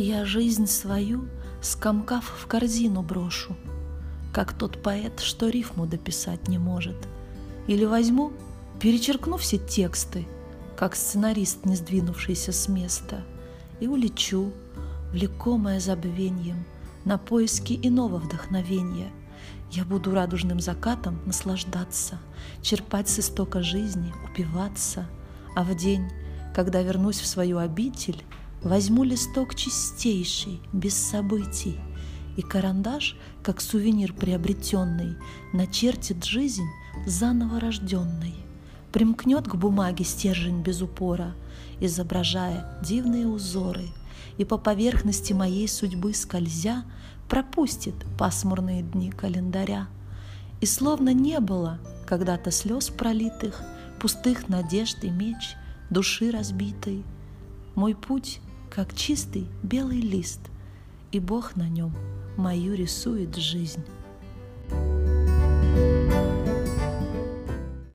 Я жизнь свою, скомкав в корзину брошу, Как тот поэт, что рифму дописать не может. Или возьму, перечеркну все тексты, Как сценарист, не сдвинувшийся с места, И улечу, влекомая забвеньем, На поиски иного вдохновения. Я буду радужным закатом наслаждаться, Черпать с истока жизни, упиваться, А в день, когда вернусь в свою обитель, Возьму листок чистейший, без событий, И карандаш, как сувенир приобретенный, Начертит жизнь заново рожденной, Примкнет к бумаге стержень без упора, Изображая дивные узоры, И по поверхности моей судьбы скользя Пропустит пасмурные дни календаря. И словно не было когда-то слез пролитых, Пустых надежд и меч, души разбитой, Мой путь как чистый белый лист, и Бог на нем мою рисует жизнь.